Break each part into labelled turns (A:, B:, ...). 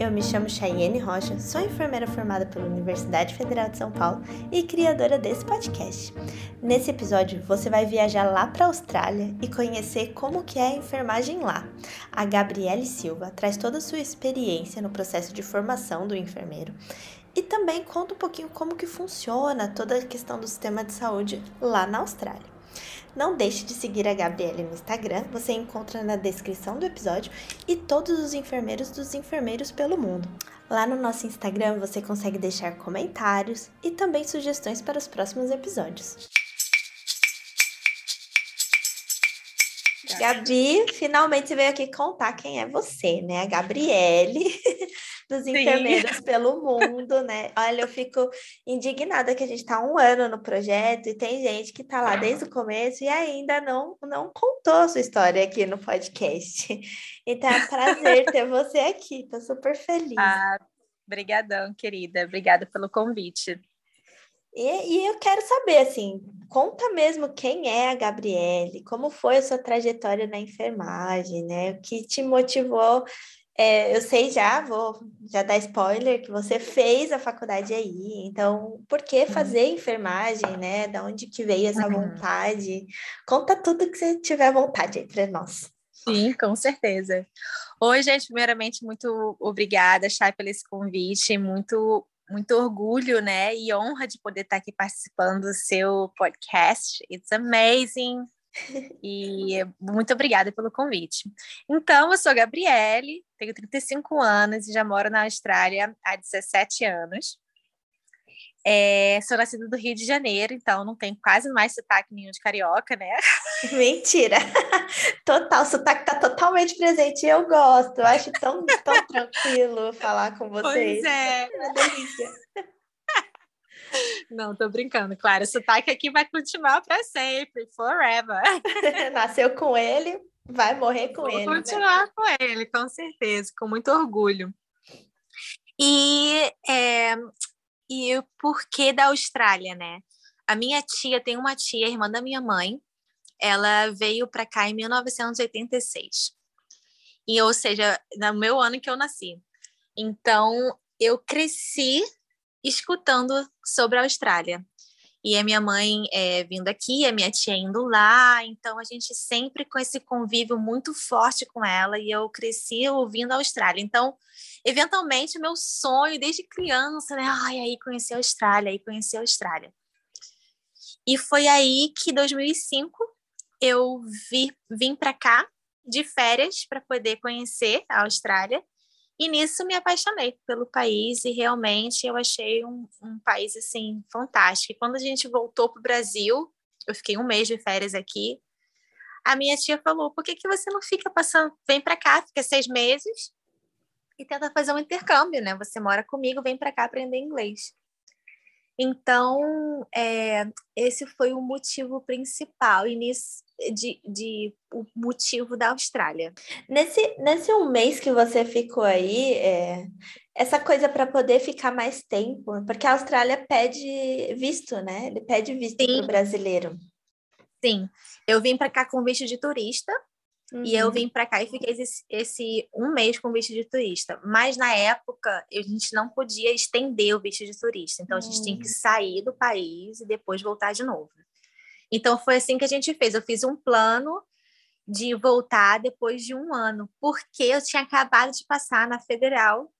A: Eu me chamo Chayenne Rocha, sou enfermeira formada pela Universidade Federal de São Paulo e criadora desse podcast. Nesse episódio, você vai viajar lá para a Austrália e conhecer como que é a enfermagem lá. A Gabriele Silva traz toda a sua experiência no processo de formação do enfermeiro e também conta um pouquinho como que funciona toda a questão do sistema de saúde lá na Austrália. Não deixe de seguir a Gabriele no Instagram, você encontra na descrição do episódio e todos os enfermeiros dos enfermeiros pelo mundo. Lá no nosso Instagram você consegue deixar comentários e também sugestões para os próximos episódios. Gabi, finalmente veio aqui contar quem é você, né? A Gabriele. dos enfermeiros Sim. pelo mundo, né? Olha, eu fico indignada que a gente está um ano no projeto e tem gente que está lá desde o começo e ainda não, não contou a sua história aqui no podcast. Então é um prazer ter você aqui, estou super feliz.
B: Ah, brigadão, querida. Obrigada pelo convite.
A: E, e, eu quero saber, assim, conta mesmo quem é a Gabriele, como foi a sua trajetória na enfermagem, né? O que te motivou é, eu sei já, vou já dar spoiler, que você fez a faculdade aí, então por que uhum. fazer enfermagem, né? Da onde que veio essa uhum. vontade? Conta tudo que você tiver vontade aí para nós.
B: Sim, com certeza. Oi, gente, primeiramente, muito obrigada, Chay, pelo esse convite, muito, muito orgulho, né, e honra de poder estar aqui participando do seu podcast. It's amazing e muito obrigada pelo convite. Então, eu sou a Gabriele, tenho 35 anos e já moro na Austrália há 17 anos. É, sou nascida do Rio de Janeiro, então não tenho quase mais sotaque nenhum de carioca, né?
A: Mentira! Total, o sotaque tá totalmente presente e eu gosto. Eu acho tão, tão tranquilo falar com vocês.
B: Pois é. é uma delícia. Não, tô brincando, claro. O sotaque aqui vai continuar para sempre, forever.
A: Nasceu com ele, vai morrer com
B: Vou
A: ele.
B: Vou né? continuar né? com ele, com certeza, com muito orgulho. E, é, e o porquê da Austrália, né? A minha tia, tem uma tia, irmã da minha mãe, ela veio para cá em 1986. E, ou seja, no meu ano que eu nasci. Então, eu cresci escutando sobre a Austrália. E a minha mãe é, vindo aqui, a minha tia indo lá, então a gente sempre com esse convívio muito forte com ela, e eu cresci ouvindo a Austrália. Então, eventualmente, meu sonho desde criança, né? Ai, aí conhecer a Austrália, aí conhecer a Austrália. E foi aí que, em 2005, eu vi, vim para cá de férias para poder conhecer a Austrália. E nisso me apaixonei pelo país e realmente eu achei um, um país assim fantástico. E quando a gente voltou para o Brasil, eu fiquei um mês de férias aqui. A minha tia falou: por que, que você não fica passando, vem para cá, fica seis meses e tenta fazer um intercâmbio, né? Você mora comigo, vem para cá aprender inglês. Então, é, esse foi o motivo principal e nisso, de, de, o motivo da Austrália.
A: Nesse, nesse um mês que você ficou aí, é, essa coisa para poder ficar mais tempo, porque a Austrália pede visto, né? Ele pede visto para o brasileiro.
B: Sim, eu vim para cá com visto de turista, Uhum. E eu uhum. vim para cá e fiquei esse, esse, um mês com visto de turista. Mas na época a gente não podia estender o visto de turista. Então a gente tinha que hum. sair do país e depois voltar de novo. Então foi assim que a gente fez. Eu fiz um plano de voltar depois de um ano, porque eu tinha acabado de passar na federal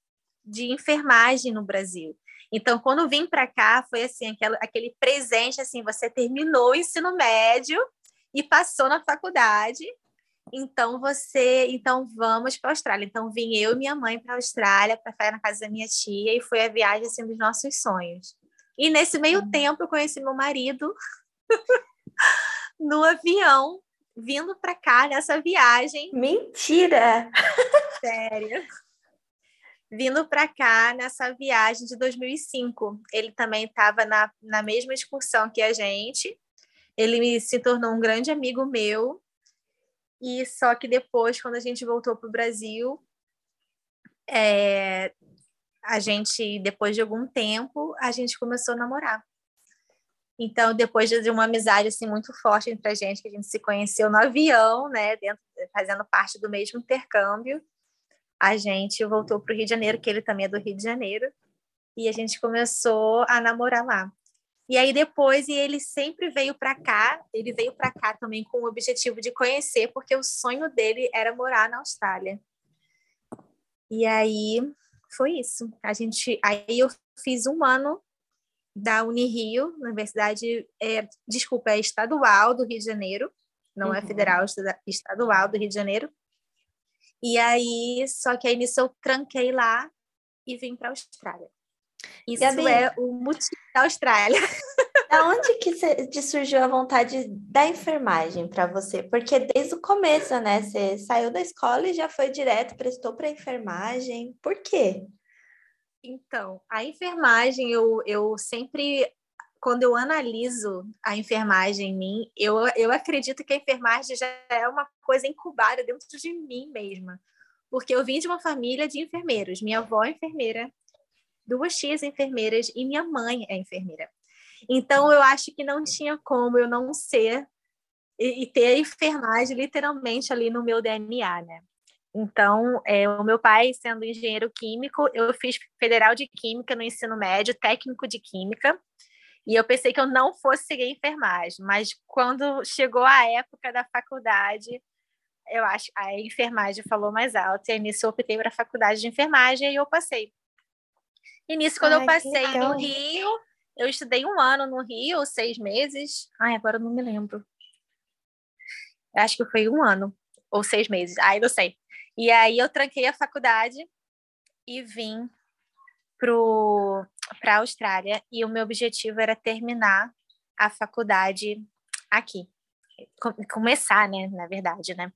B: de enfermagem no Brasil. Então, quando vim para cá, foi assim, aquele, aquele presente, assim, você terminou o ensino médio e passou na faculdade, então você, então vamos para a Austrália. Então vim eu e minha mãe para a Austrália para ficar na casa da minha tia e foi a viagem assim dos nossos sonhos. E nesse meio uhum. tempo eu conheci meu marido no avião vindo para cá nessa viagem.
A: Mentira!
B: Sério. Vindo para cá nessa viagem de 2005. Ele também estava na, na mesma excursão que a gente. Ele me, se tornou um grande amigo meu e só que depois, quando a gente voltou para o Brasil, é, a gente, depois de algum tempo, a gente começou a namorar. Então, depois de uma amizade assim muito forte entre a gente, que a gente se conheceu no avião, né, dentro, fazendo parte do mesmo intercâmbio, a gente voltou para o Rio de Janeiro, que ele também é do Rio de Janeiro, e a gente começou a namorar lá. E aí depois, e ele sempre veio para cá, ele veio para cá também com o objetivo de conhecer, porque o sonho dele era morar na Austrália. E aí foi isso. A gente, aí eu fiz um ano da Unirio, Universidade, é, desculpa, é estadual do Rio de Janeiro, não é uhum. é federal, estadual do Rio de Janeiro. E aí, só que aí nisso eu tranquei lá e vim para a Austrália. Isso Gabi, é o motivo da Austrália.
A: Da onde que surgiu a vontade da enfermagem para você? Porque desde o começo, né? Você saiu da escola e já foi direto, prestou para enfermagem. Por quê?
B: Então, a enfermagem, eu, eu sempre, quando eu analiso a enfermagem em mim, eu, eu acredito que a enfermagem já é uma coisa incubada dentro de mim mesma. Porque eu vim de uma família de enfermeiros. Minha avó é enfermeira, duas tias enfermeiras e minha mãe é enfermeira. Então, eu acho que não tinha como eu não ser e, e ter a enfermagem literalmente ali no meu DNA, né? Então, é, o meu pai, sendo engenheiro químico, eu fiz federal de química no ensino médio, técnico de química, e eu pensei que eu não fosse seguir enfermagem, mas quando chegou a época da faculdade, eu acho a enfermagem falou mais alto, e aí nisso eu optei para a faculdade de enfermagem e eu passei. E nisso, quando Ai, eu passei no Rio, eu estudei um ano no Rio, seis meses. Ai, agora eu não me lembro. Acho que foi um ano ou seis meses. Ai, não sei. E aí eu tranquei a faculdade e vim para a Austrália. E o meu objetivo era terminar a faculdade aqui. Começar, né? Na verdade, né?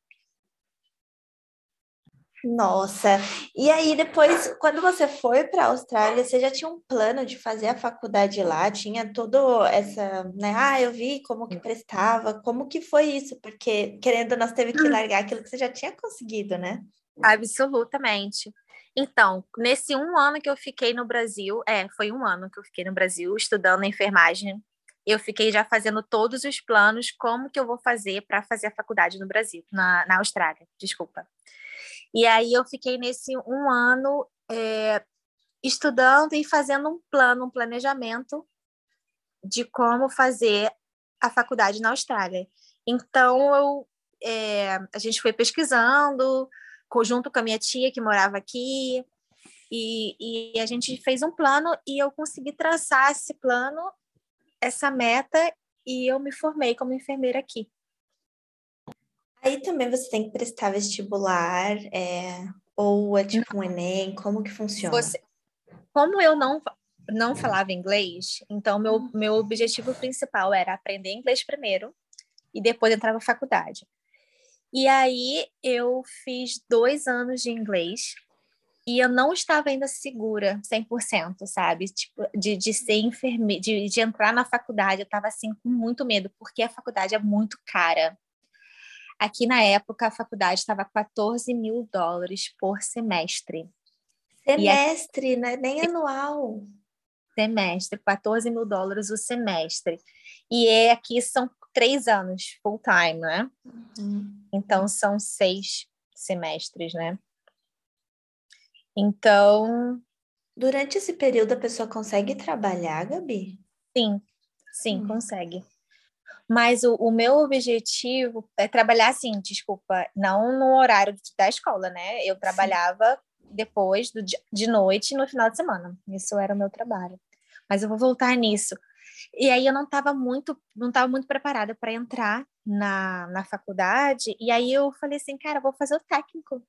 A: Nossa, e aí depois, quando você foi para a Austrália, você já tinha um plano de fazer a faculdade lá? Tinha todo essa, né? Ah, eu vi como que prestava, como que foi isso? Porque querendo nós teve que largar aquilo que você já tinha conseguido, né?
B: Absolutamente. Então, nesse um ano que eu fiquei no Brasil, é, foi um ano que eu fiquei no Brasil estudando enfermagem. Eu fiquei já fazendo todos os planos, como que eu vou fazer para fazer a faculdade no Brasil, na, na Austrália, desculpa. E aí eu fiquei nesse um ano é, estudando e fazendo um plano, um planejamento de como fazer a faculdade na Austrália. Então eu, é, a gente foi pesquisando, junto com a minha tia que morava aqui, e, e a gente fez um plano e eu consegui traçar esse plano, essa meta, e eu me formei como enfermeira aqui.
A: Aí também você tem que prestar vestibular, é, ou é tipo um Enem, como que funciona? Você,
B: como eu não, não falava inglês, então meu, meu objetivo principal era aprender inglês primeiro e depois entrar na faculdade. E aí eu fiz dois anos de inglês e eu não estava ainda segura 100%, sabe? Tipo, de, de ser enfermeira, de, de entrar na faculdade, eu estava assim com muito medo, porque a faculdade é muito cara. Aqui na época, a faculdade estava 14 mil dólares por semestre.
A: Semestre, né? Nem anual.
B: Semestre, 14 mil dólares o semestre. E é, aqui são três anos full time, né? Uhum. Então são seis semestres, né? Então.
A: Durante esse período a pessoa consegue trabalhar, Gabi?
B: Sim, sim, uhum. consegue. Mas o, o, meu objetivo é trabalhar assim, desculpa, não no horário da escola, né? Eu trabalhava Sim. depois do, de noite no final de semana. Isso era o meu trabalho. Mas eu vou voltar nisso. E aí eu não estava muito, não estava muito preparada para entrar na, na faculdade. E aí eu falei assim, cara, vou fazer o técnico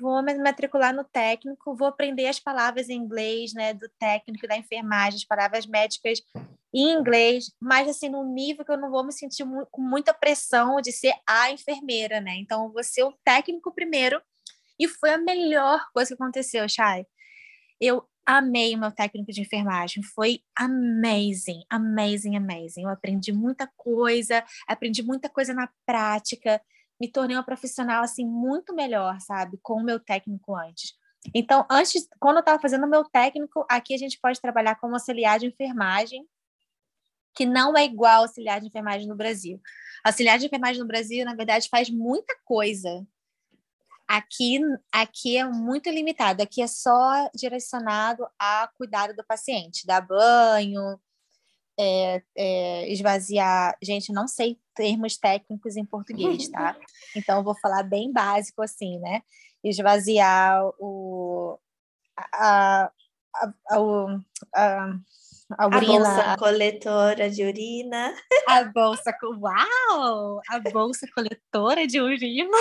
B: vou me matricular no técnico, vou aprender as palavras em inglês, né, do técnico, da enfermagem, as palavras médicas em inglês, mas assim, num nível que eu não vou me sentir mu com muita pressão de ser a enfermeira, né? Então, eu vou ser o técnico primeiro, e foi a melhor coisa que aconteceu, Chay. Eu amei o meu técnico de enfermagem, foi amazing, amazing, amazing. Eu aprendi muita coisa, aprendi muita coisa na prática, me tornei uma profissional assim muito melhor, sabe, com o meu técnico antes. Então, antes, quando eu estava fazendo o meu técnico, aqui a gente pode trabalhar como auxiliar de enfermagem, que não é igual auxiliar de enfermagem no Brasil. Auxiliar de enfermagem no Brasil, na verdade, faz muita coisa. Aqui, aqui é muito limitado, aqui é só direcionado a cuidado do paciente, dar banho, é, é, esvaziar. Gente, não sei termos técnicos em português, tá? Então, eu vou falar bem básico assim, né? Esvaziar o, a, a, a, a,
A: a, urina. a bolsa coletora de urina.
B: A bolsa, uau! A bolsa coletora de urina.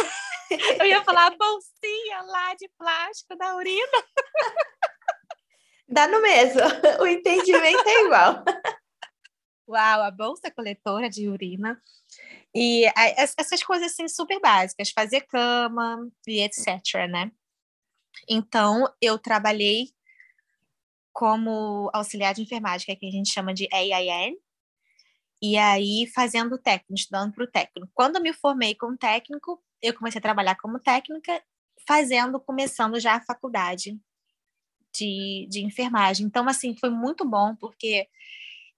B: Eu ia falar a bolsinha lá de plástico da urina.
A: Dá no mesmo, o entendimento é igual.
B: Uau, a bolsa coletora de urina. E essas coisas assim super básicas, fazer cama e etc, né? Então, eu trabalhei como auxiliar de enfermagem, que, é que a gente chama de AIN, e aí fazendo técnico, estudando para o técnico. Quando eu me formei como técnico, eu comecei a trabalhar como técnica, fazendo, começando já a faculdade de, de enfermagem. Então, assim, foi muito bom, porque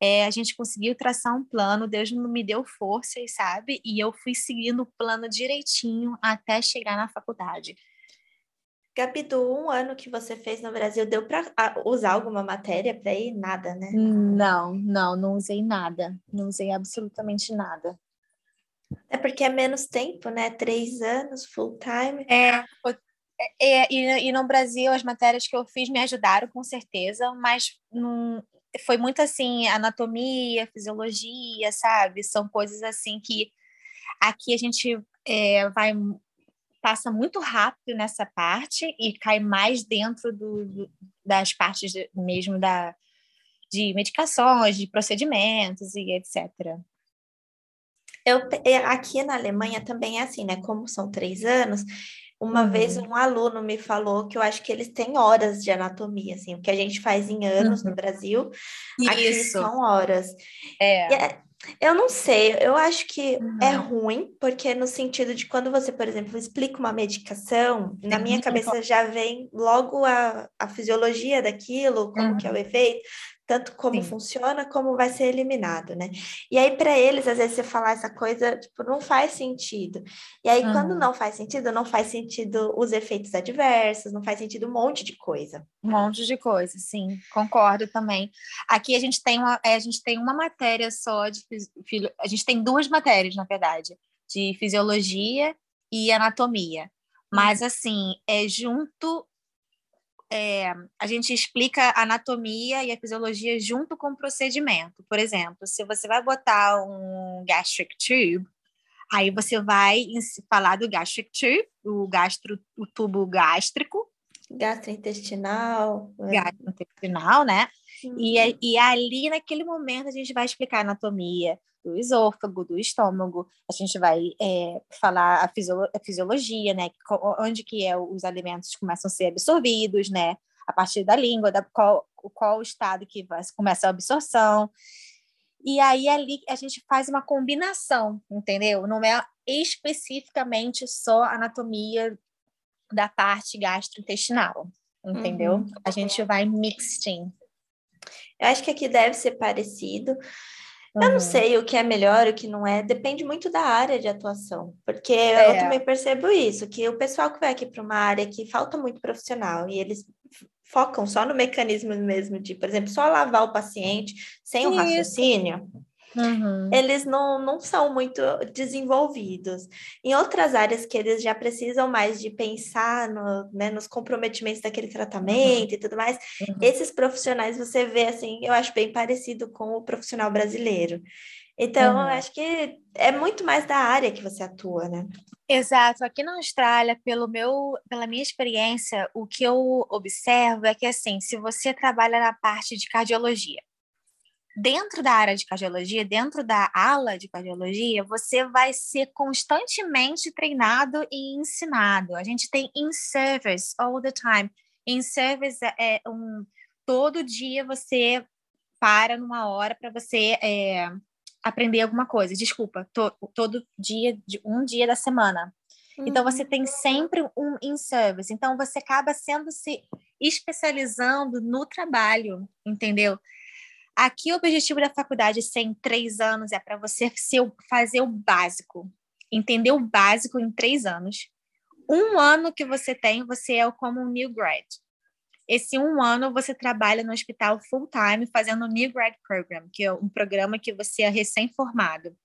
B: é, a gente conseguiu traçar um plano, Deus me deu forças, sabe? E eu fui seguindo o plano direitinho até chegar na faculdade.
A: Gabi, do um ano que você fez no Brasil, deu para usar alguma matéria para ir? Nada, né?
B: Não, não, não usei nada. Não usei absolutamente nada.
A: É porque é menos tempo, né? Três anos, full time.
B: É, é, e, e no Brasil as matérias que eu fiz me ajudaram com certeza, mas não, foi muito assim, anatomia, fisiologia, sabe? São coisas assim que aqui a gente é, vai passa muito rápido nessa parte e cai mais dentro do, do, das partes de, mesmo da, de medicações, de procedimentos e etc.
A: Eu, é, aqui na Alemanha também é assim, né? Como são três anos, uma uhum. vez um aluno me falou que eu acho que eles têm horas de anatomia, assim, o que a gente faz em anos uhum. no Brasil, Isso. aqui são horas.
B: É.
A: é. Eu não sei, eu acho que uhum. é ruim, porque no sentido de quando você, por exemplo, explica uma medicação, na minha cabeça já vem logo a, a fisiologia daquilo, como uhum. que é o efeito, tanto como Sim. funciona, como vai ser eliminado, né? E aí, para eles, às vezes, você falar essa coisa, tipo, não faz sentido. E aí, uhum. quando não faz sentido, não faz sentido os efeitos adversos, não faz sentido um monte de coisa.
B: Um monte de coisa, sim, concordo também. Aqui a gente tem uma, é, a gente tem uma matéria só de a gente tem duas matérias, na verdade, de fisiologia e anatomia. Mas uhum. assim, é junto é, a gente explica a anatomia e a fisiologia junto com o procedimento. Por exemplo, se você vai botar um gastric tube, aí você vai falar do gastric tube, o, gastro, o tubo gástrico.
A: Gastrointestinal.
B: É. Gastrointestinal, né? E, é, e ali, naquele momento, a gente vai explicar a anatomia do esôfago, do estômago, a gente vai é, falar a, fisiolo a, fisiologia, né, onde que é os alimentos começam a ser absorvidos, né, a partir da língua, da, qual, qual o estado que vai, começa a absorção, e aí ali a gente faz uma combinação, entendeu? Não é especificamente só anatomia da parte gastrointestinal, entendeu? Uhum. A gente vai mixing.
A: Eu acho que aqui deve ser parecido, eu não sei o que é melhor, o que não é, depende muito da área de atuação, porque é. eu também percebo isso, que o pessoal que vai aqui para uma área que falta muito profissional e eles focam só no mecanismo mesmo de, por exemplo, só lavar o paciente sem o um raciocínio. Uhum. Eles não, não são muito desenvolvidos. Em outras áreas que eles já precisam mais de pensar no, né, nos comprometimentos daquele tratamento uhum. e tudo mais, uhum. esses profissionais você vê assim, eu acho bem parecido com o profissional brasileiro. Então, eu acho que é muito mais da área que você atua, né?
B: Exato. Aqui na Austrália, pelo meu, pela minha experiência, o que eu observo é que assim, se você trabalha na parte de cardiologia, dentro da área de cardiologia, dentro da ala de cardiologia, você vai ser constantemente treinado e ensinado. A gente tem in-service all the time. In-service é, é um todo dia você para numa hora para você é, aprender alguma coisa. Desculpa, to, todo dia, um dia da semana. Uhum. Então você tem uhum. sempre um in-service. Então você acaba sendo se especializando no trabalho, entendeu? Aqui, o objetivo da faculdade ser em três anos é para você ser, fazer o básico, entender o básico em três anos. um ano que você tem, você é como um new grad. Esse um ano você trabalha no hospital full time fazendo o New Grad Program, que é um programa que você é recém-formado.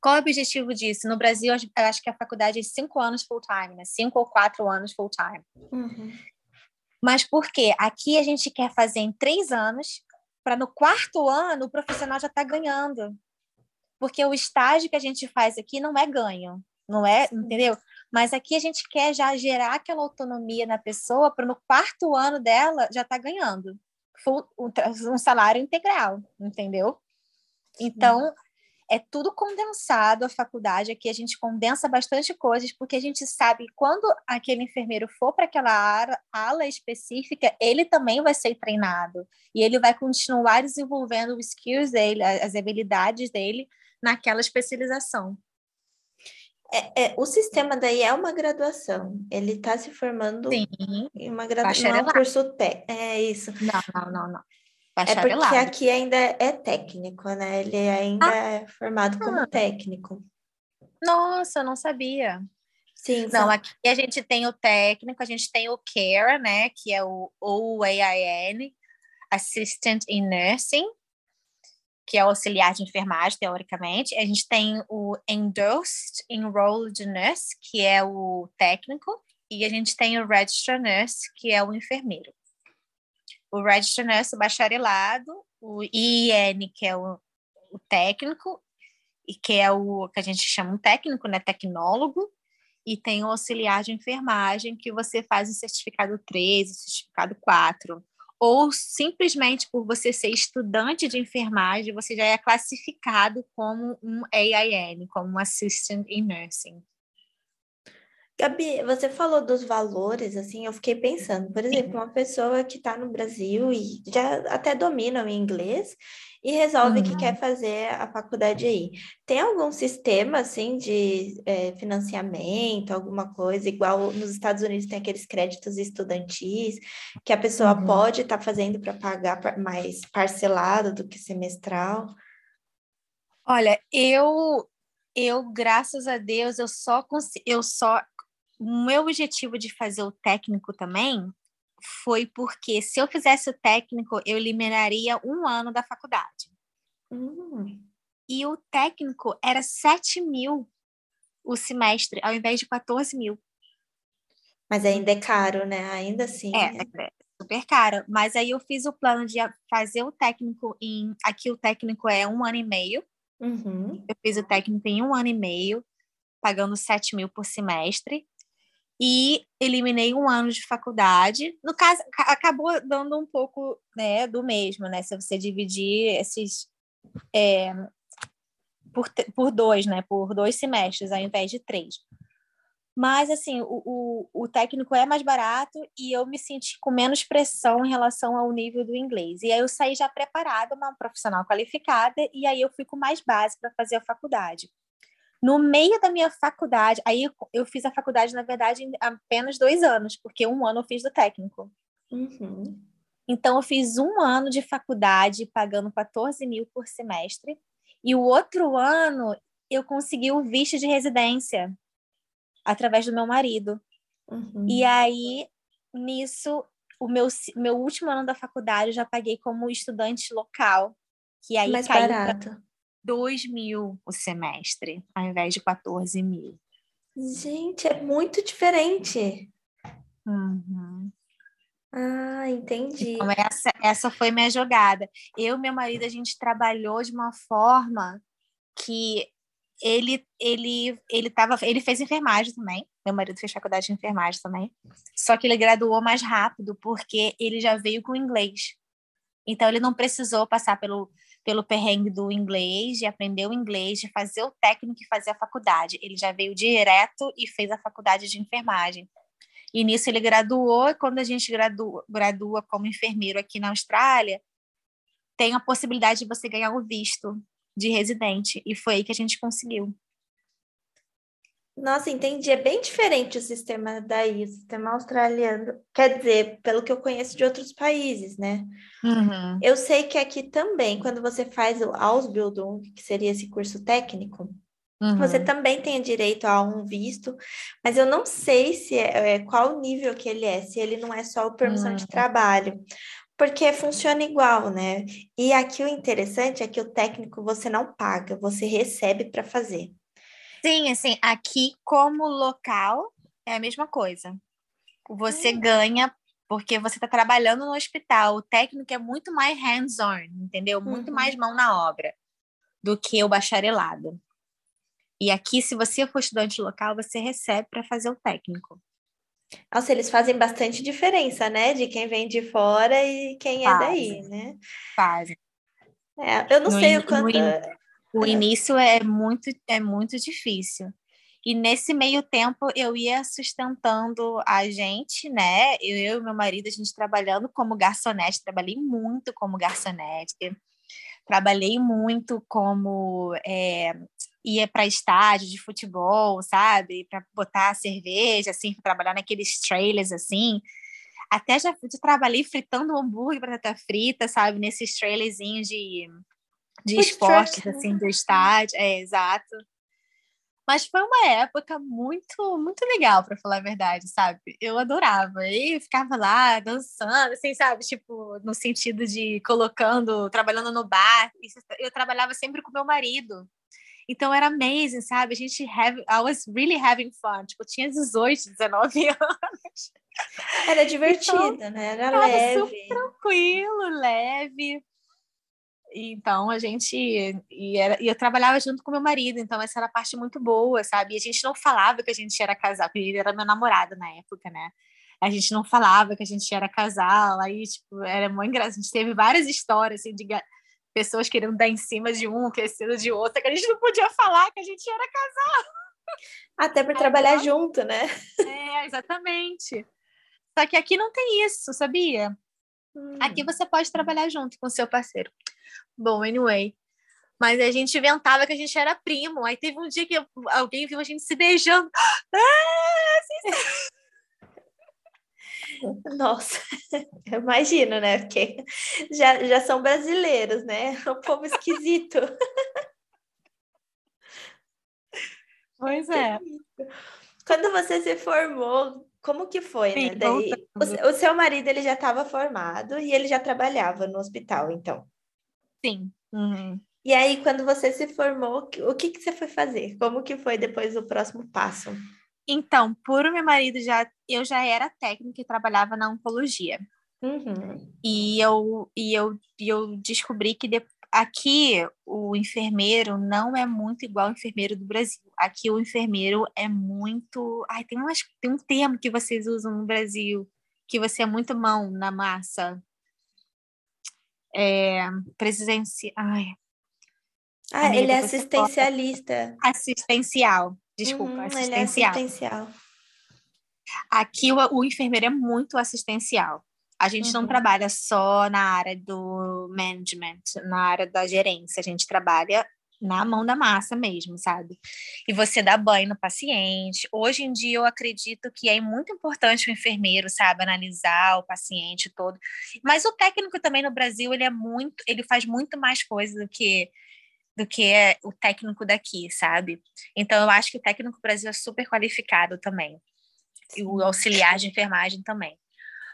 B: Qual é o objetivo disso? No Brasil, eu acho que a faculdade é cinco anos full time, né? Cinco ou quatro anos full time. Uhum. Mas por quê? Aqui a gente quer fazer em três anos, para no quarto ano o profissional já está ganhando. Porque o estágio que a gente faz aqui não é ganho, não é, entendeu? Mas aqui a gente quer já gerar aquela autonomia na pessoa para no quarto ano dela já estar tá ganhando um salário integral, entendeu? Então, é tudo condensado a faculdade. Aqui a gente condensa bastante coisas, porque a gente sabe quando aquele enfermeiro for para aquela ala específica, ele também vai ser treinado. E ele vai continuar desenvolvendo os skills dele, as habilidades dele naquela especialização.
A: É, é, o sistema daí é uma graduação. Ele está se formando
B: Sim,
A: em uma graduação. Não é um curso técnico. É isso.
B: Não, não, não, não.
A: É porque aqui ainda é técnico, né? Ele ainda ah. é formado como ah. técnico.
B: Nossa, eu não sabia.
A: Sim,
B: não, aqui a gente tem o técnico, a gente tem o CARE, né? Que é o OAIN, Assistant in Nursing, que é auxiliar de enfermagem, teoricamente. A gente tem o Endorsed Enrolled Nurse, que é o técnico, e a gente tem o Registered Nurse, que é o enfermeiro. O Registered Nurse, o bacharelado, o IN, que é o, o técnico, e que é o que a gente chama um técnico, né, tecnólogo, e tem o auxiliar de enfermagem, que você faz o certificado 13, o certificado 4 ou simplesmente por você ser estudante de enfermagem, você já é classificado como um AIN, como um Assistant in Nursing.
A: Gabi, você falou dos valores, assim, eu fiquei pensando, por exemplo, uma pessoa que está no Brasil e já até domina o inglês e resolve uhum. que quer fazer a faculdade aí. Tem algum sistema, assim, de é, financiamento, alguma coisa, igual nos Estados Unidos tem aqueles créditos estudantis, que a pessoa uhum. pode estar tá fazendo para pagar mais parcelado do que semestral?
B: Olha, eu eu, graças a Deus, eu só eu só o meu objetivo de fazer o técnico também foi porque se eu fizesse o técnico, eu eliminaria um ano da faculdade. Hum. E o técnico era 7 mil o semestre, ao invés de 14 mil.
A: Mas ainda é caro, né? Ainda assim.
B: É, é super caro. Mas aí eu fiz o plano de fazer o técnico em. Aqui o técnico é um ano e meio. Uhum. Eu fiz o técnico em um ano e meio, pagando 7 mil por semestre e eliminei um ano de faculdade. No caso, acabou dando um pouco né, do mesmo, né? Se você dividir esses é, por, por dois, né? Por dois semestres, ao invés de três. Mas, assim, o, o, o, técnico é mais barato e eu me senti com menos pressão em relação ao nível do inglês. E aí eu saí já preparada, uma profissional qualificada, e aí eu fui com mais base para fazer a faculdade. No meio da minha faculdade, aí eu fiz a faculdade, na verdade, em apenas dois anos, porque um ano eu fiz do técnico. Uhum. Então, eu fiz um ano de faculdade pagando 14 mil por semestre, e o outro ano eu consegui o visto de residência através do meu marido. Uhum. E aí, nisso, o meu, meu último ano da faculdade eu já paguei como estudante local, que aí
A: Mais caiu barato.
B: 2 mil o semestre, ao invés de 14 mil.
A: Gente, é muito diferente.
B: Uhum.
A: Ah, entendi.
B: Então, essa, essa foi minha jogada. Eu e meu marido, a gente trabalhou de uma forma que ele ele ele tava, ele fez enfermagem também. Meu marido fez faculdade de enfermagem também. Só que ele graduou mais rápido porque ele já veio com inglês. Então ele não precisou passar pelo pelo perrengue do inglês, de aprender o inglês, de fazer o técnico e fazer a faculdade. Ele já veio direto e fez a faculdade de enfermagem. E nisso ele graduou, e quando a gente gradua, gradua como enfermeiro aqui na Austrália, tem a possibilidade de você ganhar o visto de residente. E foi aí que a gente conseguiu.
A: Nossa, entendi. É bem diferente o sistema daí, o sistema australiano. Quer dizer, pelo que eu conheço de outros países, né? Uhum. Eu sei que aqui também, quando você faz o Ausbildung, que seria esse curso técnico, Uhum. Você também tem direito a um visto, mas eu não sei se é, é qual o nível que ele é, se ele não é só o permissão uhum. de trabalho, porque funciona igual, né? E aqui o interessante é que o técnico você não paga, você recebe para fazer.
B: Sim, assim, aqui como local é a mesma coisa. Você uhum. ganha porque você está trabalhando no hospital. O técnico é muito mais hands-on, entendeu? Muito mais uhum. mão na obra do que o bacharelado. E aqui, se você for estudante local, você recebe para fazer o técnico.
A: Nossa, eles fazem bastante diferença, né? De quem vem de fora e quem fazem, é daí, né?
B: Fazem.
A: É, eu não no sei in, o quanto.
B: O início é muito, é muito difícil. E nesse meio tempo eu ia sustentando a gente, né? Eu e meu marido, a gente trabalhando como garçonete, trabalhei muito como garçonete, trabalhei muito como é, ia para estádio de futebol, sabe? Para botar cerveja, assim, trabalhar naqueles trailers, assim. Até já, já trabalhei fritando hambúrguer, batata frita, sabe? Nesses trailerzinhos de, de esportes, truck. assim, do estádio. É, exato. Mas foi uma época muito, muito legal, para falar a verdade, sabe? Eu adorava. E ficava lá dançando, assim, sabe? Tipo, no sentido de colocando, trabalhando no bar. Eu trabalhava sempre com meu marido. Então era amazing, sabe? A gente have, I was really having fun. Tipo, eu tinha 18, 19 anos.
A: Era divertido, então, né? Era leve. Super
B: tranquilo, leve. Então a gente e, era, e eu trabalhava junto com meu marido, então essa era a parte muito boa, sabe? E a gente não falava que a gente era casal, porque ele era meu namorado na época, né? A gente não falava que a gente era casal, aí tipo, era muito engraçado. A gente teve várias histórias assim de pessoas querendo dar em cima de um, esquecendo de outro, que a gente não podia falar que a gente era casal.
A: Até para trabalhar junto, né?
B: É, exatamente. Só que aqui não tem isso, sabia? Hum. Aqui você pode trabalhar junto com o seu parceiro. Bom, anyway. Mas a gente inventava que a gente era primo. Aí teve um dia que alguém viu a gente se beijando. Ah,
A: nossa, imagino, né? Porque já, já são brasileiros, né? O povo esquisito.
B: Pois é.
A: Quando você se formou, como que foi, Sim, né? Daí, o, o, seu marido ele já estava formado e ele já trabalhava no hospital, então.
B: Sim. Uhum.
A: E aí, quando você se formou, o que, que você foi fazer? Como que foi depois o próximo passo?
B: Então, por meu marido já, eu já era técnica e trabalhava na oncologia.
A: Uhum.
B: E eu e eu, eu descobri que de, aqui o enfermeiro não é muito igual ao enfermeiro do Brasil. Aqui o enfermeiro é muito, ai, tem umas, tem um termo que vocês usam no Brasil que você é muito mão na massa. É, presencial. Ai.
A: Ah, Amiga, ele é assistencialista.
B: Assistencial. Desculpa, uhum, assistencial. Ele é assistencial. Aqui o, o, enfermeiro é muito assistencial. A gente uhum. não trabalha só na área do management, na área da gerência. A gente trabalha na mão da massa mesmo, sabe? E você dá banho no paciente. Hoje em dia eu acredito que é muito importante o enfermeiro, sabe, analisar o paciente todo. Mas o técnico também no Brasil, ele é muito, ele faz muito mais coisas do que do que é o técnico daqui, sabe? Então eu acho que o técnico do Brasil é super qualificado também. E o auxiliar de enfermagem também.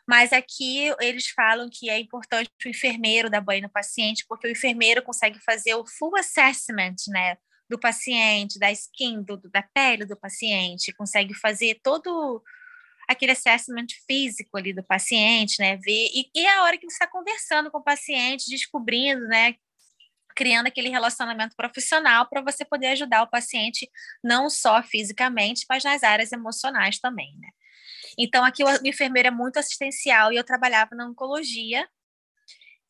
B: Mas aqui eles falam que é importante o enfermeiro dar banho no paciente, porque o enfermeiro consegue fazer o full assessment, né? Do paciente, da skin, do, da pele do paciente, consegue fazer todo aquele assessment físico ali do paciente, né? Ver, e, e a hora que você está conversando com o paciente, descobrindo, né? criando aquele relacionamento profissional para você poder ajudar o paciente não só fisicamente, mas nas áreas emocionais também, né? Então, aqui o enfermeiro é muito assistencial e eu trabalhava na oncologia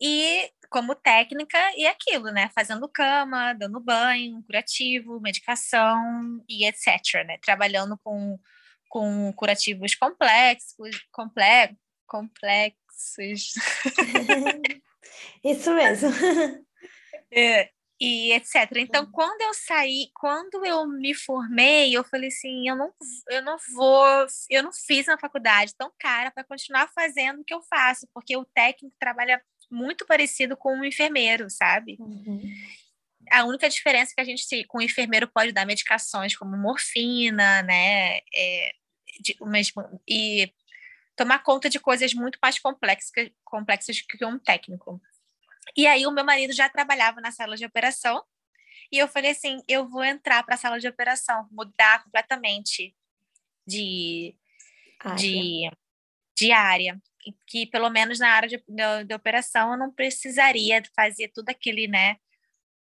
B: e como técnica e aquilo, né? Fazendo cama, dando banho, curativo, medicação e etc, né? Trabalhando com, com curativos complexos, comple complexos.
A: Isso mesmo.
B: É, e etc. Então, quando eu saí, quando eu me formei, eu falei assim, eu não, eu não vou, eu não fiz uma faculdade tão cara para continuar fazendo o que eu faço, porque o técnico trabalha muito parecido com um enfermeiro, sabe?
A: Uhum.
B: a única diferença é que a gente, com o enfermeiro, pode dar medicações como morfina, né? É, de, mesmo, e tomar conta de coisas muito mais complexas, complexas que um técnico. E aí o meu marido já trabalhava na sala de operação e eu falei assim, eu vou entrar para a sala de operação, mudar completamente de área. de, de área, que pelo menos na área de, de, de operação eu não precisaria fazer tudo aquele, né,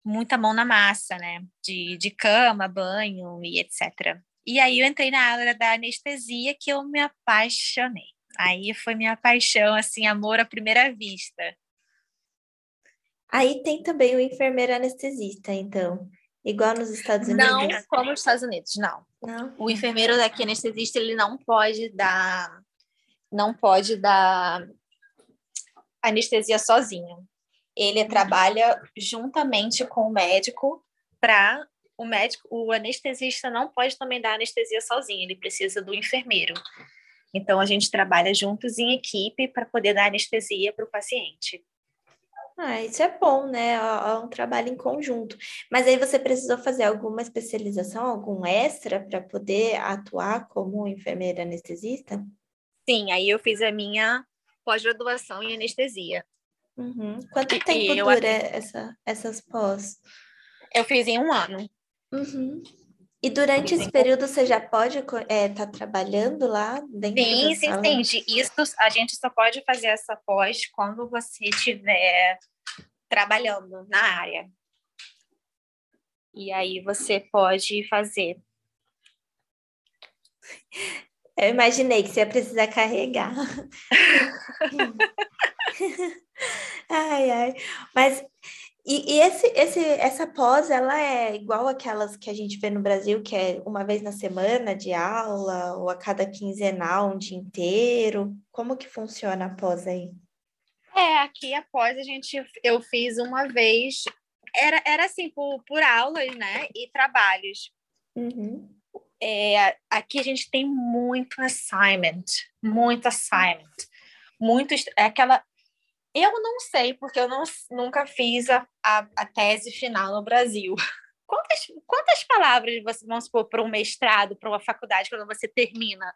B: muita mão na massa, né, de, de cama, banho e etc. E aí eu entrei na área da anestesia que eu me apaixonei. Aí foi minha paixão, assim, amor à primeira vista.
A: Aí tem também o enfermeiro anestesista, então, igual nos Estados Unidos?
B: Não, como nos Estados Unidos, não. não. O enfermeiro daqui anestesista, ele não pode dar não pode dar anestesia sozinho. Ele trabalha juntamente com o médico para o médico, o anestesista não pode também dar anestesia sozinho, ele precisa do enfermeiro. Então a gente trabalha juntos em equipe para poder dar anestesia para o paciente.
A: Ah, isso é bom, né? É um trabalho em conjunto. Mas aí você precisou fazer alguma especialização, algum extra para poder atuar como enfermeira anestesista?
B: Sim, aí eu fiz a minha pós-graduação em anestesia.
A: Uhum. Quanto tempo eu, dura essa, essas pós?
B: Eu fiz em um ano.
A: Uhum. E durante esse período você já pode estar é, tá trabalhando lá dentro
B: sim,
A: da
B: sim,
A: sala?
B: Sim, sim. Isso a gente só pode fazer essa pós quando você estiver trabalhando na área. E aí você pode fazer.
A: Eu imaginei que você ia precisar carregar. ai, ai. Mas e, e, esse, esse, essa pós, ela é igual aquelas que a gente vê no Brasil, que é uma vez na semana de aula, ou a cada quinzenal, um dia inteiro? Como que funciona a pós aí?
B: É, aqui a pós a gente, eu fiz uma vez, era, era assim, por, por aulas, né, e trabalhos.
A: Uhum.
B: É, aqui a gente tem muito assignment, muito assignment, muito, é aquela eu não sei, porque eu não, nunca fiz a, a, a tese final no Brasil. Quantas, quantas palavras você, vamos supor, para um mestrado, para uma faculdade, quando você termina?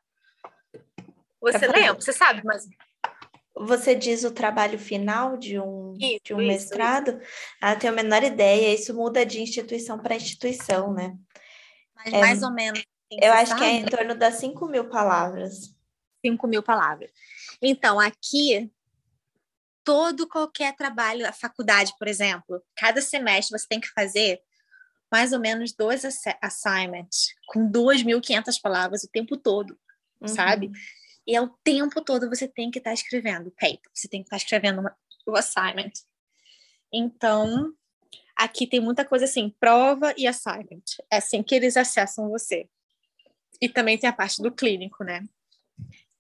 B: Você é lembra? Você sabe, mas.
A: Você diz o trabalho final de um,
B: isso,
A: de um
B: isso,
A: mestrado? Isso. Ah, tenho a menor ideia. Isso muda de instituição para instituição, né?
B: Mas é, mais ou menos.
A: Eu acho sabe? que é em torno das 5 mil palavras.
B: 5 mil palavras. Então, aqui todo qualquer trabalho da faculdade, por exemplo, cada semestre você tem que fazer mais ou menos dois assignments com 2.500 palavras o tempo todo, uhum. sabe? E é o tempo todo você tem que estar tá escrevendo paper, você tem que estar tá escrevendo uma, o assignment. Então, aqui tem muita coisa assim, prova e assignment. É assim que eles acessam você. E também tem a parte do clínico, né?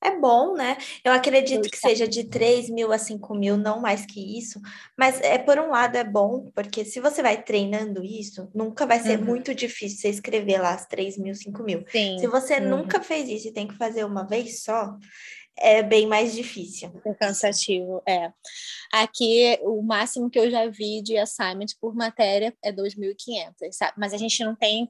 A: É bom, né? Eu acredito que seja de 3 mil a 5 mil, não mais que isso. Mas é por um lado é bom, porque se você vai treinando isso, nunca vai ser uhum. muito difícil você escrever lá as 3 mil, 5 mil.
B: Sim.
A: Se você uhum. nunca fez isso e tem que fazer uma vez só, é bem mais difícil.
B: É cansativo, é. Aqui, o máximo que eu já vi de assignment por matéria é 2.500, sabe? Mas a gente não tem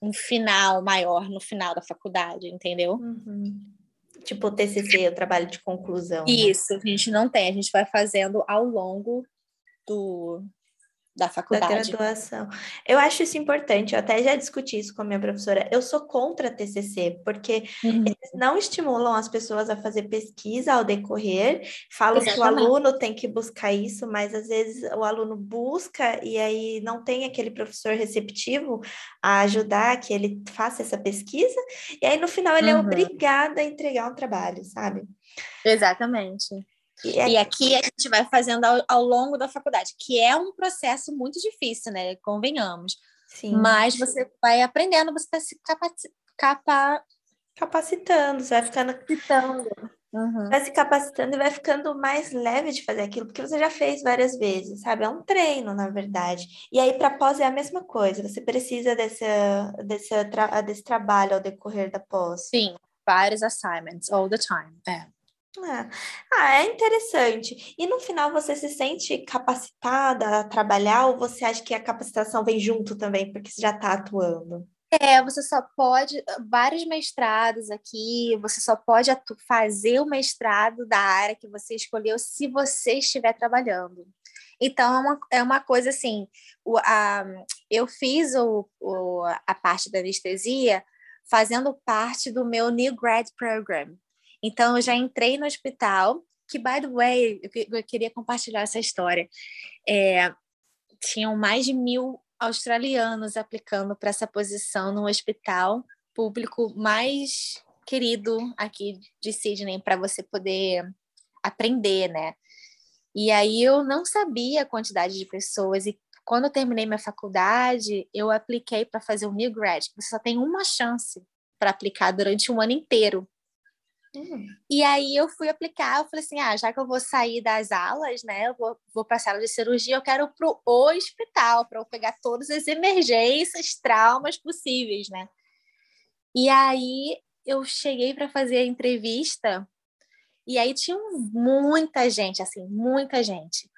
B: um final maior no final da faculdade, entendeu?
A: Uhum tipo TCC, o trabalho de conclusão.
B: Né? Isso, né? a gente não tem, a gente vai fazendo ao longo do, da faculdade.
A: Da graduação. Eu acho isso importante, eu até já discuti isso com a minha professora. Eu sou contra a TCC, porque uhum. eles não estimulam as pessoas a fazer pesquisa ao decorrer, falam Exatamente. que o aluno tem que buscar isso, mas às vezes o aluno busca e aí não tem aquele professor receptivo a ajudar que ele faça essa pesquisa, e aí no final ele é uhum. é obrigado a entregar um trabalho, sabe?
B: Exatamente. E, é... e aqui a gente vai fazendo ao, ao, longo da faculdade, que é um processo muito difícil, né? Convenhamos.
A: Sim.
B: Mas você vai aprendendo, você está se capa...
A: capacitando, você vai ficando.
B: Capacitando.
A: Uhum. Vai se capacitando e vai ficando mais leve de fazer aquilo, porque você já fez várias vezes, sabe? É um treino, na verdade. E aí, para pós é a mesma coisa, você precisa desse, desse, tra desse trabalho ao decorrer da pós.
B: Sim, vários assignments all the time. É.
A: Ah, ah, é interessante. E no final você se sente capacitada a trabalhar ou você acha que a capacitação vem junto também, porque você já está atuando?
B: É, você só pode, vários mestrados aqui, você só pode fazer o mestrado da área que você escolheu se você estiver trabalhando. Então, é uma, é uma coisa assim, o, a, eu fiz o, o, a parte da anestesia fazendo parte do meu New Grad Program. Então, eu já entrei no hospital, que, by the way, eu, queria compartilhar essa história. É, tinham mais de mil australianos aplicando para essa posição no hospital público mais querido aqui de Sydney para você poder aprender, né? E aí eu não sabia a quantidade de pessoas e quando eu terminei minha faculdade, eu apliquei para fazer o New Grad. Você só tem uma chance para aplicar durante um ano inteiro. Uhum. E aí eu fui aplicar, eu falei assim, ah, já que eu vou sair das aulas, né, eu vou, vou para a sala de cirurgia, eu quero para o hospital, para eu pegar todas as emergências, traumas possíveis, né. E aí eu cheguei para fazer a entrevista e aí tinha muita gente, assim, muita gente.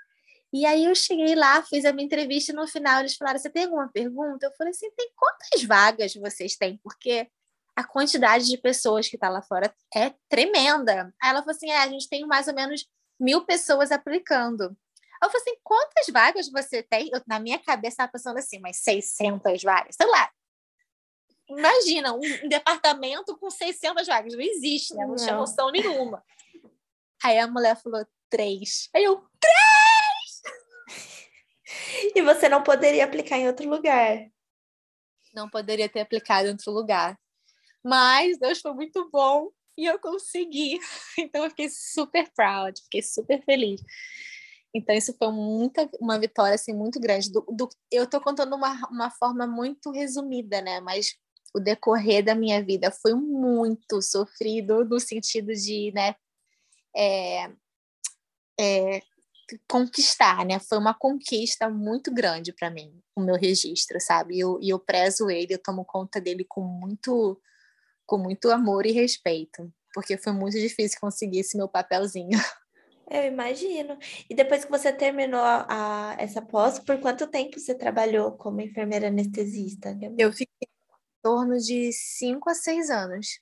B: E aí eu cheguei lá, fiz a minha entrevista e no final eles falaram: "Você tem alguma pergunta?" Eu falei assim: "Tem quantas vagas vocês têm?" Porque a quantidade de pessoas que está lá fora é tremenda. Aí ela falou assim: é, a gente tem mais ou menos mil pessoas aplicando. Eu falei assim: quantas vagas você tem? Eu, na minha cabeça, estava pensando assim, mas 600 vagas, sei lá. Imagina, um, departamento com 600 vagas. Não existe, né? Não, não tinha noção nenhuma. Aí a mulher falou: três. Aí eu: três!
A: E você não poderia aplicar em outro lugar.
B: Não poderia ter aplicado em outro lugar. Mas Deus foi muito bom e eu consegui. Então eu fiquei super proud, fiquei super feliz. Então isso foi muita, uma vitória assim muito grande. Do, do, eu estou contando uma, uma forma muito resumida, né? Mas o decorrer da minha vida foi muito sofrido no sentido de, né? É, é, conquistar, né? Foi uma conquista muito grande para mim, o meu registro, sabe? E eu, eu prezo ele, eu tomo conta dele com muito com muito amor e respeito, porque foi muito difícil conseguir esse meu papelzinho.
A: Eu imagino. E depois que você terminou a, a, essa pós, por quanto tempo você trabalhou como enfermeira anestesista?
B: Eu fiquei em torno de cinco a seis anos.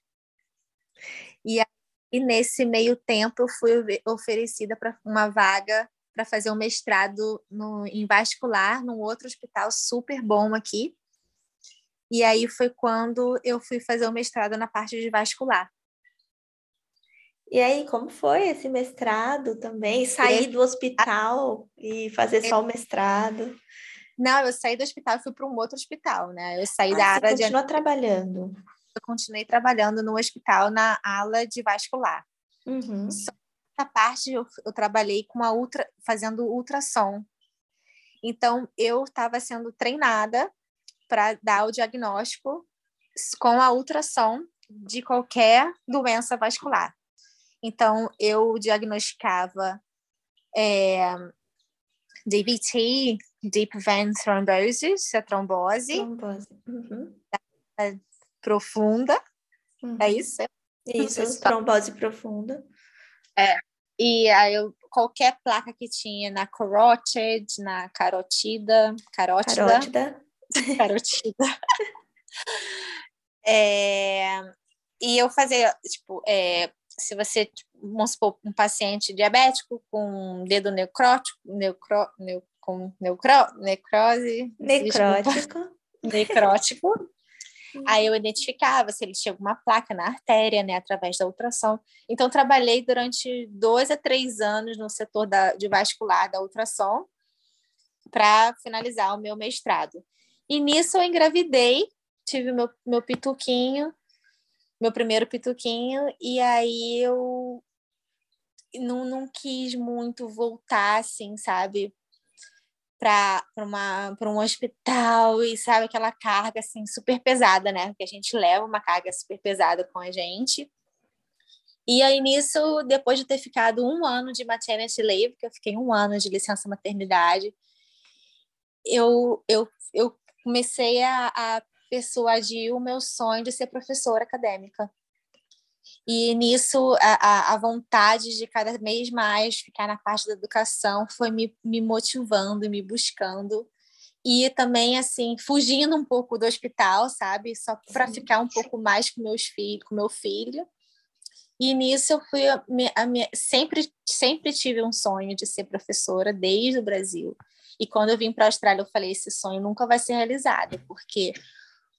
B: E, aí, nesse meio tempo, eu fui oferecida para uma vaga para fazer um mestrado no, em vascular, num outro hospital super bom aqui. E aí foi quando eu fui fazer o mestrado na parte de vascular.
A: E aí, como foi esse mestrado também? Sair do hospital e fazer só o mestrado?
B: Não, eu saí do hospital e fui para um outro hospital, né? Eu saí ah, da
A: área de. Continuou trabalhando?
B: Eu continuei trabalhando no hospital na ala de vascular.
A: Uhum.
B: Só essa parte eu, eu trabalhei com a ultra, fazendo ultrassom. Então, eu estava sendo treinada para dar o diagnóstico com a ultrassom de qualquer doença vascular. Então, eu diagnosticava é, DVT, Deep Vein Thrombosis, a trombose,
A: trombose. Uhum.
B: profunda, uhum. é isso?
A: Isso, trombose profunda.
B: É, e aí eu, qualquer placa que tinha na carotid, na carotida, carótida, carótida Carotida. é, e eu fazia, tipo, é, se você, vamos supor, um paciente diabético com dedo necrótico, necro, ne, com necro, necrose...
A: Necrótico.
B: necrótico. Aí eu identificava se ele tinha alguma placa na artéria, né, através da ultrassom. Então, trabalhei durante dois a três anos no setor da, de vascular da ultrassom para finalizar o meu mestrado. E nisso eu engravidei, tive meu, meu pituquinho, meu primeiro pituquinho, e aí eu não, não quis muito voltar, assim, sabe? Para um hospital e, sabe, aquela carga, assim, super pesada, né? Porque a gente leva uma carga super pesada com a gente. E aí, nisso, depois de ter ficado um ano de maternity leave, que eu fiquei um ano de licença maternidade, eu, eu, eu comecei a, a persuadir o meu sonho de ser professora acadêmica. E nisso, a, a vontade de cada vez mais ficar na parte da educação foi me, me motivando, me buscando. E também, assim, fugindo um pouco do hospital, sabe? Só para ficar um pouco mais com meus filhos, com meu filho. E nisso eu fui a minha, a minha, sempre sempre tive um sonho de ser professora desde o Brasil. E quando eu vim para a Austrália, eu falei esse sonho nunca vai ser realizado, porque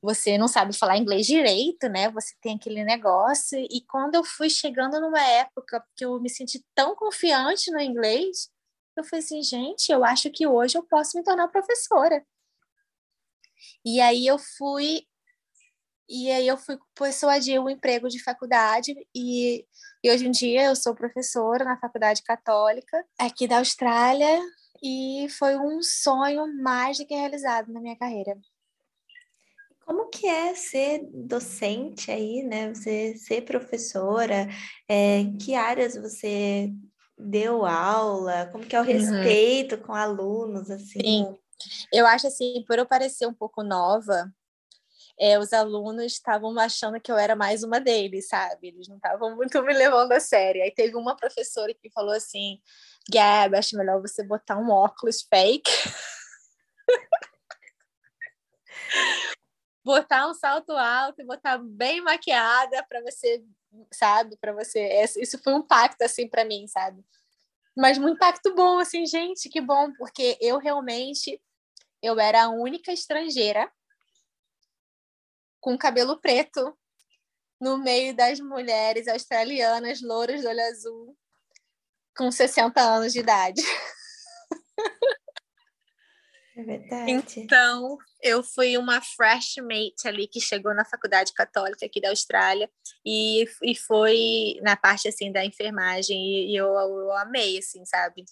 B: você não sabe falar inglês direito, né? Você tem aquele negócio. E quando eu fui chegando numa época que eu me senti tão confiante no inglês, eu falei assim, gente, eu acho que hoje eu posso me tornar professora. E aí eu fui e aí eu fui persuadir o um emprego de faculdade e, e hoje em dia eu sou professora na faculdade católica aqui da Austrália e foi um sonho mais do que realizado na minha carreira.
A: Como que é ser docente aí, né? Você ser professora, é, que áreas você deu aula? Como que é o uhum. respeito uhum. com alunos, assim?
B: Sim, eu acho assim, por eu parecer um pouco nova, é, os alunos estavam achando que eu era mais uma deles, sabe? Eles não estavam muito me levando a sério. Aí teve uma professora que falou assim, Gab, acho melhor você botar um óculos fake. botar um salto alto e botar bem maquiada para você, sabe, para você. Isso foi um pacto assim para mim, sabe? Mas um impacto bom, assim, gente, que bom, porque eu realmente eu era a única estrangeira com cabelo preto no meio das mulheres australianas louras do olho azul com 60 anos de idade.
A: É verdade.
B: Então, eu fui uma freshmate ali que chegou na faculdade católica aqui da Austrália e, e foi na parte assim da enfermagem e, e eu, eu amei assim, sabe?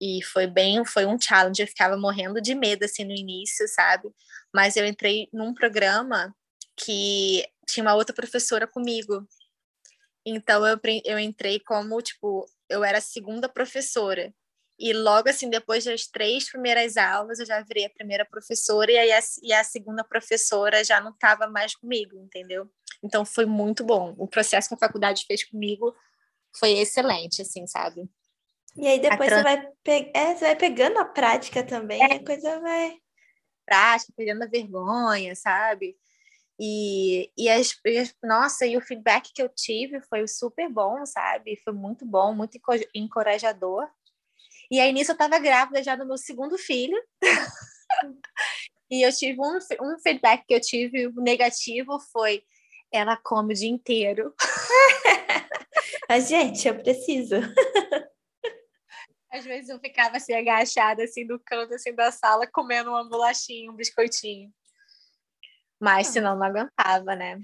B: E foi bem, foi um challenge, eu ficava morrendo de medo assim no início, sabe? Mas eu entrei num programa que tinha uma outra professora comigo. Então eu, eu entrei como, tipo, eu era a segunda professora. E logo assim, depois das três primeiras aulas, eu já virei a primeira professora e aí a, e a segunda professora já não estava mais comigo, entendeu? Então foi muito bom. O processo que a faculdade fez comigo foi excelente, assim, sabe?
A: E aí depois trans... você, vai pe... é, você vai pegando a prática também, é. a coisa vai.
B: Prática, pegando a vergonha, sabe? E, e as, nossa, e o feedback que eu tive foi super bom, sabe? Foi muito bom, muito encorajador. E aí nisso eu estava grávida já do meu segundo filho. e eu tive um, um feedback que eu tive negativo foi ela come o dia inteiro.
A: Mas, gente, eu preciso.
B: Às vezes eu ficava assim agachada assim no canto assim da sala comendo uma bolachinha, um biscoitinho. Mas ah. senão não aguentava, né?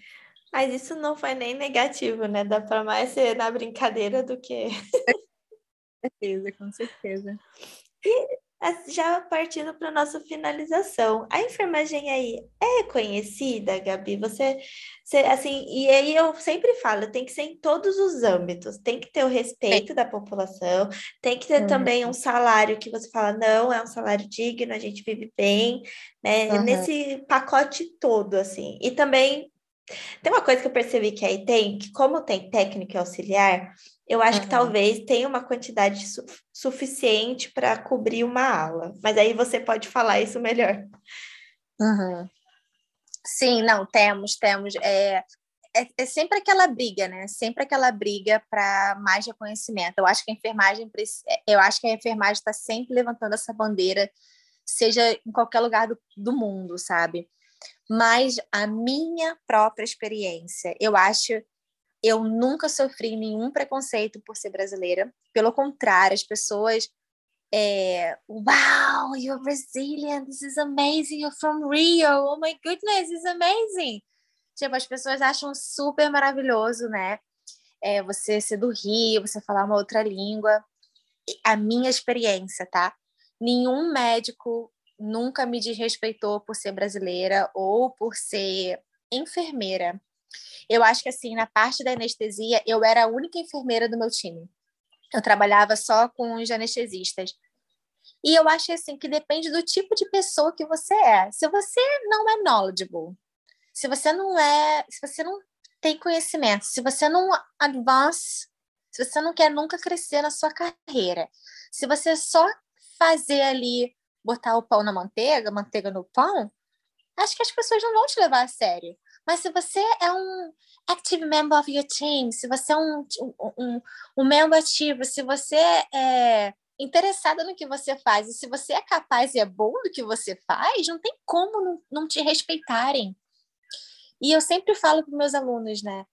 A: Mas isso não foi nem negativo, né? Dá para mais ser na brincadeira do que
B: certeza, com certeza.
A: E já partindo para nossa finalização, a enfermagem aí é conhecida, Gabi? Você, você, assim, e aí eu sempre falo, tem que ser em todos os âmbitos, tem que ter o respeito é. da população, tem que ter uhum. também um salário que você fala, não, é um salário digno, a gente vive bem, né? Uhum. Nesse pacote todo, assim. E também tem uma coisa que eu percebi que aí tem, que como tem técnico e auxiliar, eu acho uhum. que talvez tenha uma quantidade su suficiente para cobrir uma aula. Mas aí você pode falar isso melhor.
B: Uhum. Sim, não, temos, temos. É, é, é, sempre aquela briga, né? Sempre aquela briga para mais reconhecimento. Eu acho que a enfermagem, é, eu acho que a enfermagem está sempre levantando essa bandeira, seja em qualquer lugar do, do mundo, sabe? Mas a minha própria experiência, eu acho, eu nunca sofri nenhum preconceito por ser brasileira. Pelo contrário, as pessoas é, wow, you're Brazilian, this is amazing, you're from Rio, oh my goodness, this is amazing. Tipo, as pessoas acham super maravilhoso, né? É, você ser do Rio, você falar uma outra língua. A minha experiência, tá? Nenhum médico nunca me desrespeitou por ser brasileira ou por ser enfermeira. Eu acho que assim, na parte da anestesia, eu era a única enfermeira do meu time. Eu trabalhava só com os anestesistas. E eu acho assim que depende do tipo de pessoa que você é. Se você não é knowledgeable, se você não é, se você não tem conhecimento, se você não advance, se você não quer nunca crescer na sua carreira, se você só fazer ali, botar o pão na manteiga, manteiga no pão, acho que as pessoas não vão te levar a sério. Mas se você é um active member of your team, se você é um, um, um membro ativo, se você é interessada no que você faz e se você é capaz e é bom do que você faz, não tem como não, não te respeitarem. E eu sempre falo para meus alunos, né?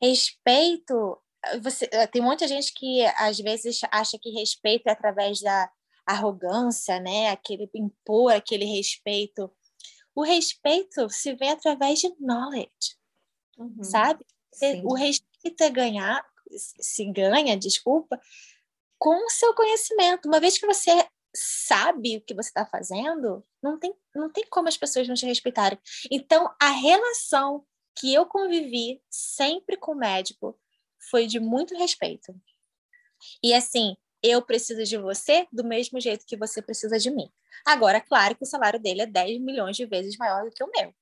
B: Respeito. Você, tem muita gente que às vezes acha que respeito é através da arrogância, né? Aquele impor aquele respeito. O respeito se vê através de knowledge, uhum. sabe? Sim. O respeito é ganhar, se ganha, desculpa, com o seu conhecimento. Uma vez que você sabe o que você está fazendo, não tem, não tem como as pessoas não te respeitarem. Então, a relação que eu convivi sempre com o médico foi de muito respeito. E assim, eu preciso de você do mesmo jeito que você precisa de mim. Agora, claro que o salário dele é 10 milhões de vezes maior do que o meu,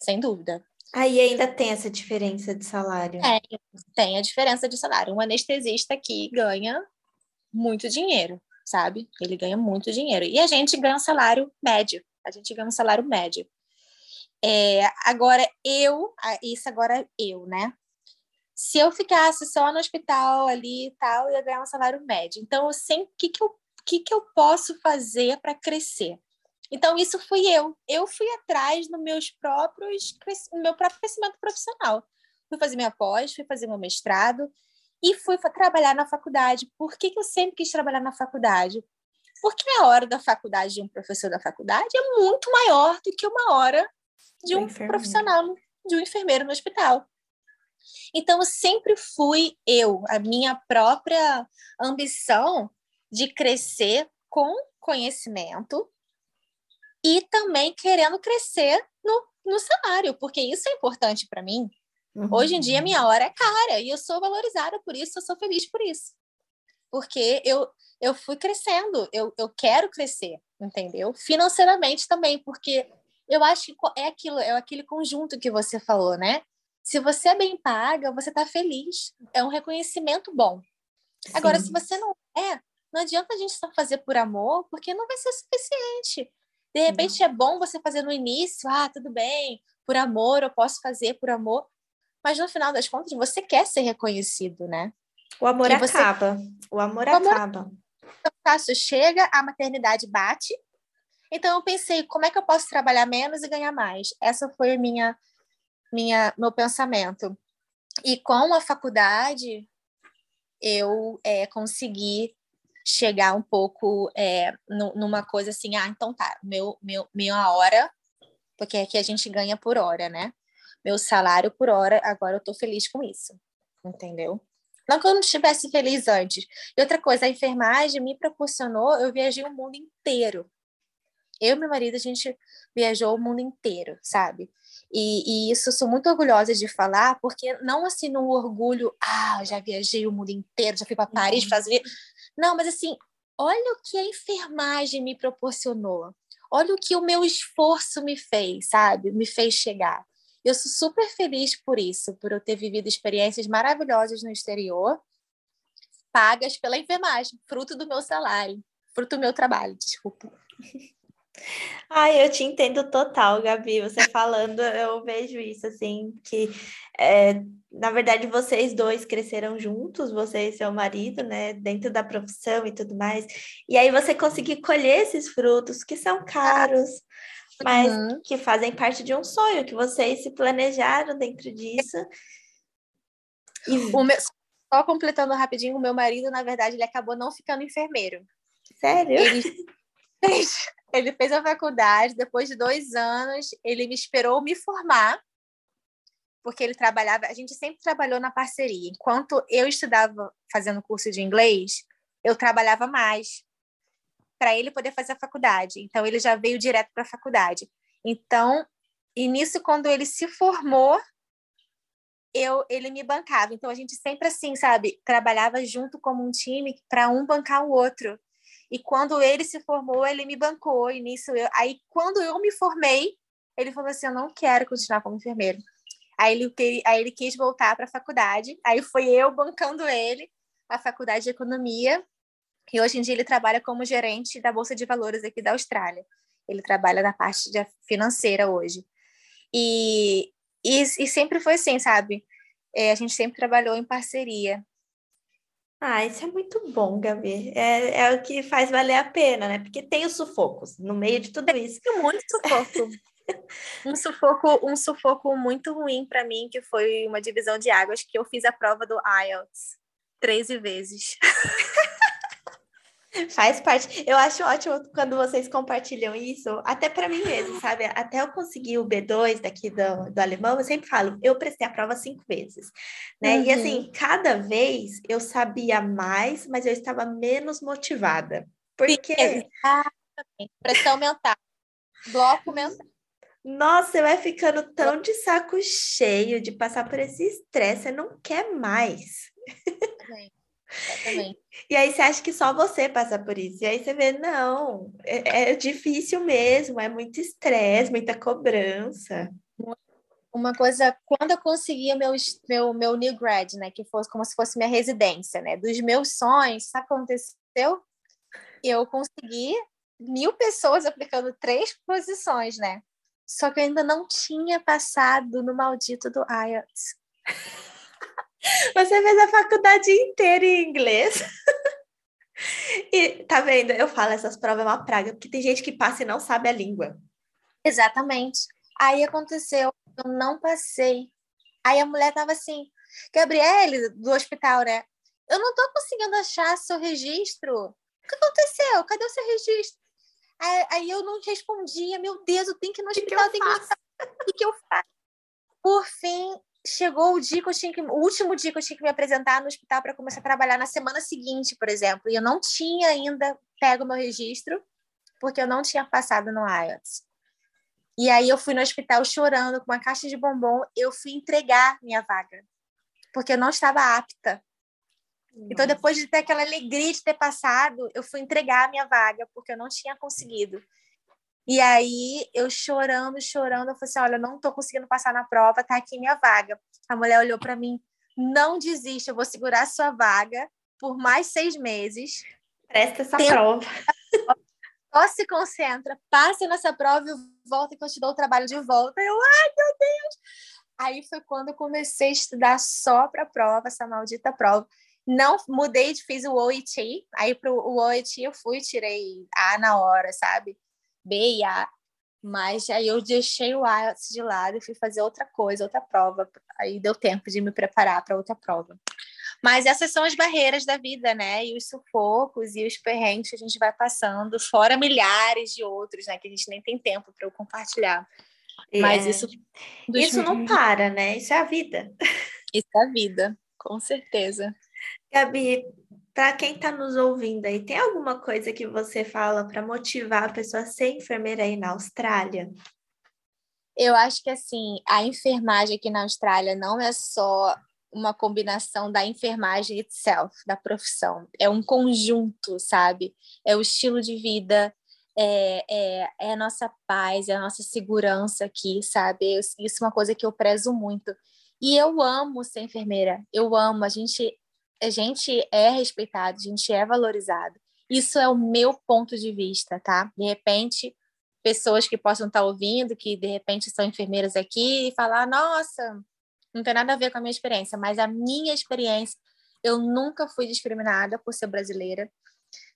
B: sem dúvida.
A: Aí ainda tem essa diferença de salário.
B: É, tem a diferença de salário. Um anestesista aqui ganha muito dinheiro, sabe? Ele ganha muito dinheiro. E a gente ganha um salário médio. A gente ganha um salário médio. É, agora, eu, isso agora eu, né? Se eu ficasse só no hospital ali e tal, eu ia ganhar um salário médio. Então, assim, o que, que, eu, que, que eu posso fazer para crescer? Então, isso fui eu. Eu fui atrás no meus próprios, no meu próprio crescimento profissional. Fui fazer minha pós, fui fazer meu mestrado, e fui trabalhar na faculdade. Por que, que eu sempre quis trabalhar na faculdade? Porque a hora da faculdade de um professor da faculdade é muito maior do que uma hora de um profissional, de um enfermeiro no hospital. Então, eu sempre fui eu, a minha própria ambição de crescer com conhecimento e também querendo crescer no, no salário, porque isso é importante para mim. Uhum. Hoje em dia, minha hora é cara e eu sou valorizada por isso, eu sou feliz por isso. Porque eu, eu fui crescendo, eu, eu quero crescer, entendeu? Financeiramente também, porque eu acho que é aquilo, é aquele conjunto que você falou, né? Se você é bem paga, você está feliz. É um reconhecimento bom. Sim. Agora, se você não é, não adianta a gente só fazer por amor, porque não vai ser suficiente. De repente não. é bom você fazer no início, ah, tudo bem, por amor, eu posso fazer por amor mas no final das contas você quer ser reconhecido, né?
A: O amor você... acaba. O amor, o amor acaba.
B: O passo chega, a maternidade bate. Então eu pensei, como é que eu posso trabalhar menos e ganhar mais? Essa foi a minha, minha, meu pensamento. E com a faculdade eu é, consegui chegar um pouco é, numa coisa assim, ah, então tá, meu, meu, minha hora, porque aqui a gente ganha por hora, né? meu salário por hora, agora eu estou feliz com isso, entendeu? Não que eu não estivesse feliz antes. E outra coisa, a enfermagem me proporcionou, eu viajei o mundo inteiro. Eu e meu marido, a gente viajou o mundo inteiro, sabe? E, e isso eu sou muito orgulhosa de falar, porque não assim no orgulho, ah, já viajei o mundo inteiro, já fui para Paris uhum. fazer. Não, mas assim, olha o que a enfermagem me proporcionou. Olha o que o meu esforço me fez, sabe? Me fez chegar. Eu sou super feliz por isso, por eu ter vivido experiências maravilhosas no exterior, pagas pela enfermagem, fruto do meu salário, fruto do meu trabalho, desculpa.
A: Ai, eu te entendo total, Gabi. Você falando, eu vejo isso assim, que é, na verdade vocês dois cresceram juntos, você e seu marido, né, dentro da profissão e tudo mais. E aí você conseguir colher esses frutos que são caros, mas uhum. que fazem parte de um sonho, que vocês se planejaram dentro disso.
B: E... O meu, só completando rapidinho, o meu marido, na verdade, ele acabou não ficando enfermeiro.
A: Sério?
B: Ele ele fez a faculdade, depois de dois anos, ele me esperou me formar, porque ele trabalhava, a gente sempre trabalhou na parceria. Enquanto eu estudava fazendo curso de inglês, eu trabalhava mais para ele poder fazer a faculdade. Então, ele já veio direto para a faculdade. Então, e nisso, quando ele se formou, eu, ele me bancava. Então, a gente sempre assim, sabe, trabalhava junto como um time para um bancar o outro. E quando ele se formou, ele me bancou. E nisso, eu, aí, quando eu me formei, ele falou assim: Eu não quero continuar como enfermeiro. Aí ele, aí ele quis voltar para a faculdade. Aí foi eu bancando ele, a faculdade de economia. E hoje em dia ele trabalha como gerente da Bolsa de Valores aqui da Austrália. Ele trabalha na parte financeira hoje. E, e, e sempre foi assim, sabe? É, a gente sempre trabalhou em parceria.
A: Ah, isso é muito bom, Gabi. É, é o que faz valer a pena, né? Porque tem os sufocos no meio de tudo isso.
B: Tem muito sufoco. um sufoco, um sufoco muito ruim para mim, que foi uma divisão de águas, que eu fiz a prova do IELTS 13 vezes.
A: Faz parte. Eu acho ótimo quando vocês compartilham isso, até para mim mesmo, sabe? Até eu conseguir o B2 daqui do, do alemão, eu sempre falo, eu prestei a prova cinco vezes, né? Uhum. E assim, cada vez eu sabia mais, mas eu estava menos motivada. Porque.
B: Exatamente. Pressão mental. Bloco mental.
A: Nossa, você vai ficando tão de saco cheio de passar por esse estresse, você não quer mais.
B: Exatamente. Exatamente.
A: E aí você acha que só você passa por isso. E aí você vê, não, é, é difícil mesmo, é muito estresse, muita cobrança.
B: Uma coisa, quando eu consegui meu, meu, meu new grad, né, que fosse como se fosse minha residência, né, dos meus sonhos, sabe o que aconteceu? Eu consegui mil pessoas aplicando três posições, né? Só que eu ainda não tinha passado no maldito do IELTS.
A: Você fez a faculdade inteira em inglês. E tá vendo? Eu falo, essas provas é uma praga, porque tem gente que passa e não sabe a língua.
B: Exatamente. Aí aconteceu, eu não passei. Aí a mulher tava assim, Gabriele, do hospital, né? Eu não tô conseguindo achar seu registro. O que aconteceu? Cadê o seu registro? Aí, aí eu não respondia, meu Deus, eu tenho que ir no hospital, eu tenho que ir. O que, que eu faço? Por fim, chegou o dia que eu tinha que, o último dia que eu tinha que me apresentar no hospital para começar a trabalhar na semana seguinte, por exemplo, e eu não tinha ainda pego meu registro porque eu não tinha passado no IELTS. E aí eu fui no hospital chorando com uma caixa de bombom, eu fui entregar minha vaga, porque eu não estava apta. Nossa. Então depois de ter aquela alegria de ter passado, eu fui entregar a minha vaga porque eu não tinha conseguido. E aí, eu chorando, chorando, eu falei assim: olha, eu não estou conseguindo passar na prova, tá aqui minha vaga. A mulher olhou para mim: não desista, eu vou segurar a sua vaga por mais seis meses.
A: Presta essa Tenta... prova.
B: Só se concentra, passe nessa prova e volta que eu te dou o trabalho de volta. Eu, ai, meu Deus! Aí foi quando eu comecei a estudar só para a prova, essa maldita prova. Não mudei, fiz o OIT. Aí para o OIT eu fui, tirei A na hora, sabe? B e A, mas aí eu deixei o IELTS de lado e fui fazer outra coisa, outra prova. Aí deu tempo de me preparar para outra prova. Mas essas são as barreiras da vida, né? E os sufocos e os perrengues que a gente vai passando, fora milhares de outros, né? Que a gente nem tem tempo para eu compartilhar.
A: É. Mas isso. Isso não para, né? Isso é a vida.
B: Isso é a vida, com certeza.
A: Gabi, para quem está nos ouvindo aí, tem alguma coisa que você fala para motivar a pessoa a ser enfermeira aí na Austrália?
B: Eu acho que assim, a enfermagem aqui na Austrália não é só uma combinação da enfermagem itself, da profissão. É um conjunto, sabe? É o estilo de vida, é, é, é a nossa paz, é a nossa segurança aqui, sabe? Isso é uma coisa que eu prezo muito. E eu amo ser enfermeira, eu amo. A gente a gente é respeitado, a gente é valorizado. Isso é o meu ponto de vista, tá? De repente, pessoas que possam estar ouvindo, que de repente são enfermeiras aqui, e falar: nossa, não tem nada a ver com a minha experiência, mas a minha experiência, eu nunca fui discriminada por ser brasileira,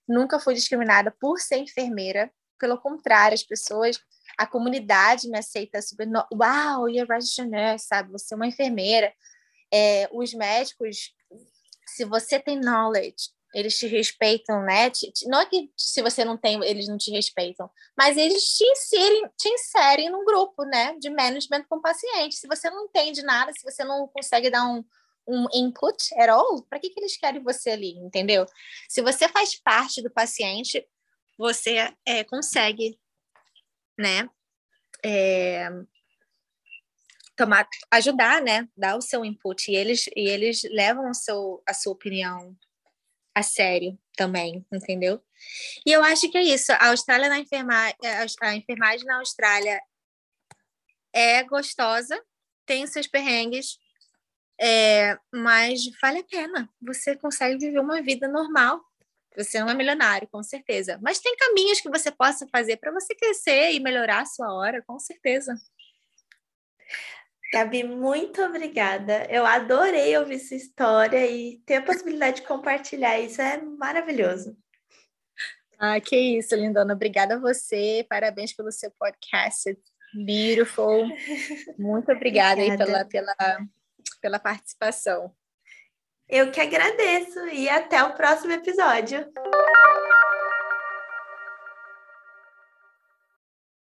B: nunca fui discriminada por ser enfermeira. Pelo contrário, as pessoas, a comunidade me aceita super. Uau, you're registered nurse, sabe? Você é uma enfermeira. É, os médicos se você tem knowledge, eles te respeitam, né? Não é que se você não tem, eles não te respeitam, mas eles te inserem, te inserem num grupo, né? De management com paciente. Se você não entende nada, se você não consegue dar um, um input at all, para que, que eles querem você ali, entendeu? Se você faz parte do paciente, você é, consegue, né? É, tomar, ajudar, né? Dar o seu input e eles e eles levam o seu, a sua opinião a sério também, entendeu? E eu acho que é isso. A Austrália na enfermagem, a enfermagem na Austrália é gostosa, tem seus perrengues, é, mas vale a pena. Você consegue viver uma vida normal. Você não é milionário, com certeza. Mas tem caminhos que você possa fazer para você crescer e melhorar a sua hora, com certeza.
A: Gabi, muito obrigada. Eu adorei ouvir sua história e ter a possibilidade de compartilhar isso é maravilhoso.
B: Ah, que isso, lindona. Obrigada a você. Parabéns pelo seu podcast. Beautiful. Muito obrigada, obrigada. aí pela, pela, pela participação.
A: Eu que agradeço e até o próximo episódio.